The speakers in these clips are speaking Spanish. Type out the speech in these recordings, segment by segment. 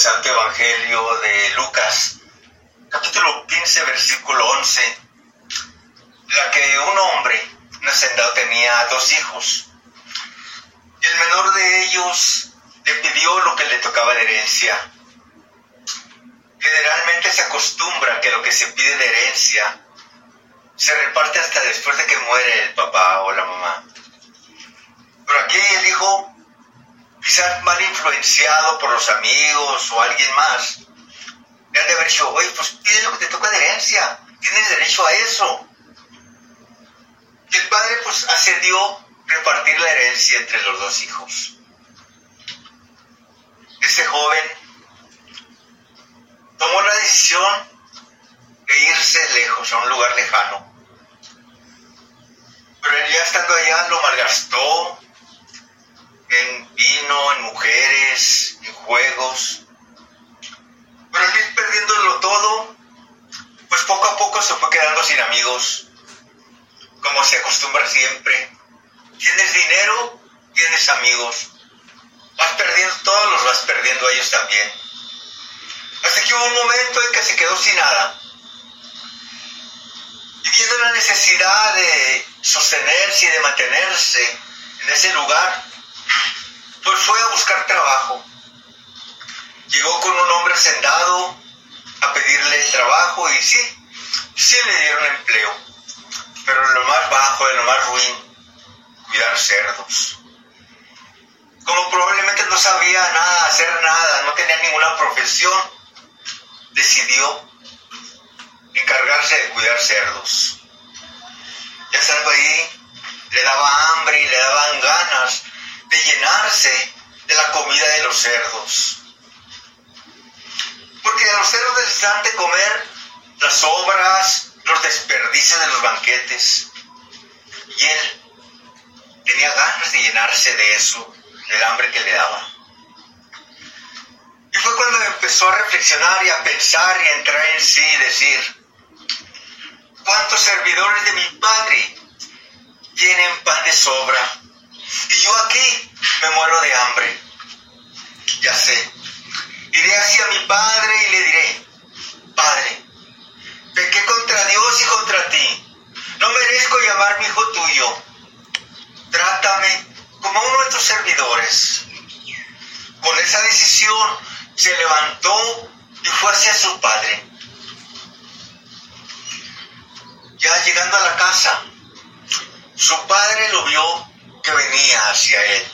Santo Evangelio de Lucas, capítulo 15, versículo 11, la que un hombre, hacendado, tenía dos hijos. Y el menor de ellos le pidió lo que le tocaba de herencia. Generalmente se acostumbra que lo que se pide de herencia se reparte hasta después de que muere el papá o la mamá. Mal influenciado por los amigos o alguien más, le han de haber dicho, oye, pues pide lo que te toca de herencia, tienes derecho a eso. Y el padre pues accedió repartir la herencia entre los dos hijos. Ese joven tomó la decisión de irse lejos, a un lugar lejano. Pero él ya estando allá lo malgastó en vino, en mujeres, en juegos. Pero al ir perdiéndolo todo, pues poco a poco se fue quedando sin amigos, como se acostumbra siempre. Tienes dinero, tienes amigos. Vas perdiendo, todos los vas perdiendo a ellos también. Hasta que hubo un momento en que se quedó sin nada. Y viendo la necesidad de sostenerse y de mantenerse en ese lugar, fue a buscar trabajo. Llegó con un hombre sentado a pedirle trabajo y sí, sí le dieron empleo, pero en lo más bajo, en lo más ruin, cuidar cerdos. Como probablemente no sabía nada, hacer nada, no tenía ninguna profesión, decidió encargarse de cuidar cerdos. Ya estando ahí, le daba hambre y le daban ganas de llenarse de la comida de los cerdos. Porque a los cerdos les dan de comer las sobras, los desperdicios de los banquetes. Y él tenía ganas de llenarse de eso, del hambre que le daba. Y fue cuando empezó a reflexionar y a pensar y a entrar en sí y decir, ¿cuántos servidores de mi padre tienen pan de sobra? Y yo aquí me muero de hambre. Ya sé. Iré hacia mi padre y le diré, Padre, pequé contra Dios y contra ti. No merezco llamar mi hijo tuyo. Trátame como uno de tus servidores. Con esa decisión se levantó y fue hacia su padre. Ya llegando a la casa, su padre lo vio venía hacia él.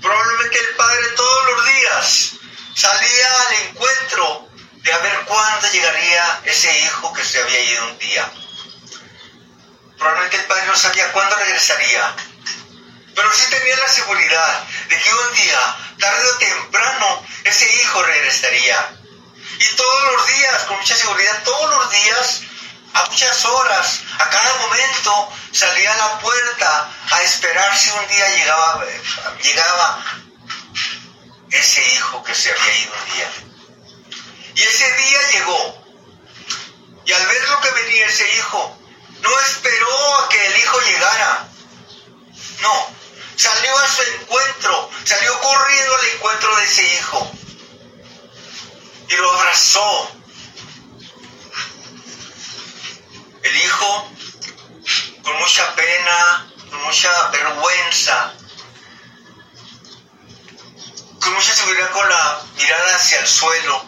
Probablemente el padre todos los días salía al encuentro de a ver cuándo llegaría ese hijo que se había ido un día. Probablemente el padre no sabía cuándo regresaría, pero sí tenía la seguridad de que un día, tarde o temprano, ese hijo regresaría. Y todos los días, con mucha seguridad, todos los días, a muchas horas, a cada momento, salía a la puerta a esperar si un día llegaba, llegaba ese hijo que se había ido un día. Y ese día llegó. Y al ver lo que venía ese hijo, no esperó a que el hijo llegara. No, salió a su encuentro, salió corriendo al encuentro de ese hijo. Y lo abrazó. Con mucha pena, con mucha vergüenza, con mucha seguridad con la mirada hacia el suelo,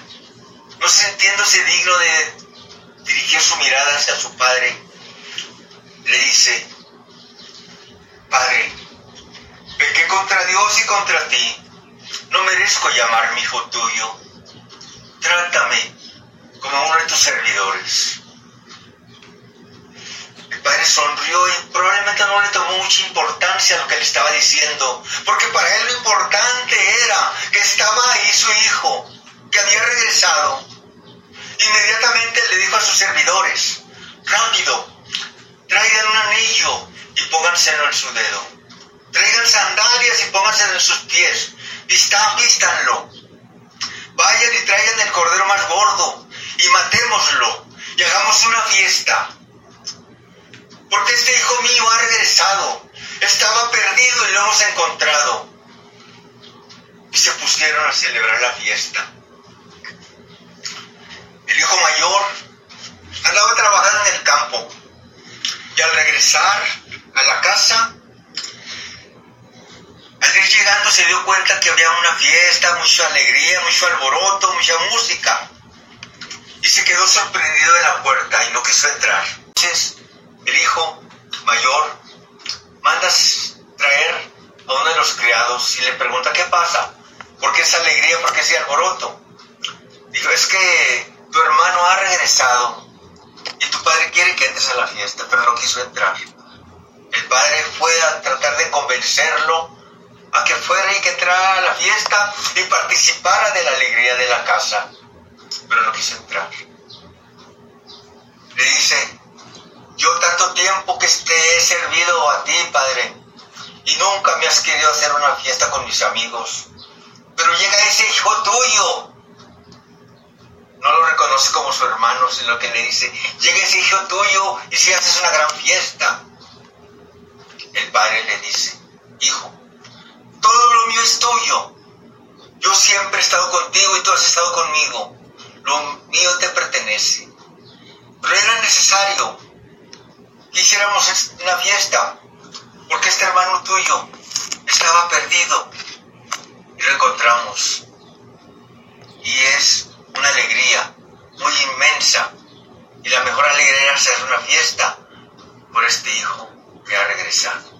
no sintiéndose digno de dirigir su mirada hacia su padre, le dice, Padre, pequé contra Dios y contra ti, no merezco llamar mi hijo tuyo, trátame como uno de tus servidores. Padre sonrió y probablemente no le tomó mucha importancia a lo que le estaba diciendo, porque para él lo importante era que estaba ahí su hijo, que había regresado. Inmediatamente le dijo a sus servidores, rápido, traigan un anillo y pónganselo en su dedo. Traigan sandalias y pónganselo en sus pies. Vistan, vístanlo. Vayan y traigan el cordero más gordo y matémoslo y hagamos una fiesta. Porque este hijo mío ha regresado. Estaba perdido y lo hemos encontrado. y se pusieron a celebrar la fiesta. El hijo mayor andaba trabajando en el campo y al regresar a la casa, al ir llegando se dio cuenta que había una fiesta, mucha alegría, mucho alboroto, mucha música. Y se quedó sorprendido de la puerta y no quiso entrar. Entonces el hijo mayor manda traer a uno de los criados y le pregunta qué pasa, por qué esa alegría, por qué ese alboroto. Dijo, es que tu hermano ha regresado y tu padre quiere que entres a la fiesta, pero no quiso entrar. El padre fue a tratar de convencerlo a que fuera y que entrara a la fiesta y participara de la alegría de la casa, pero no quiso entrar. Le dice, yo tanto que te he servido a ti, Padre, y nunca me has querido hacer una fiesta con mis amigos, pero llega ese hijo tuyo. No lo reconoce como su hermano, sino que le dice, llega ese hijo tuyo y si haces una gran fiesta. El padre le dice, hijo, todo lo mío es tuyo. Yo siempre he estado contigo y tú has estado conmigo. Lo mío te pertenece. Pero era necesario hiciéramos una fiesta, porque este hermano tuyo estaba perdido y lo encontramos. Y es una alegría muy inmensa. Y la mejor alegría era hacer una fiesta por este hijo que ha regresado.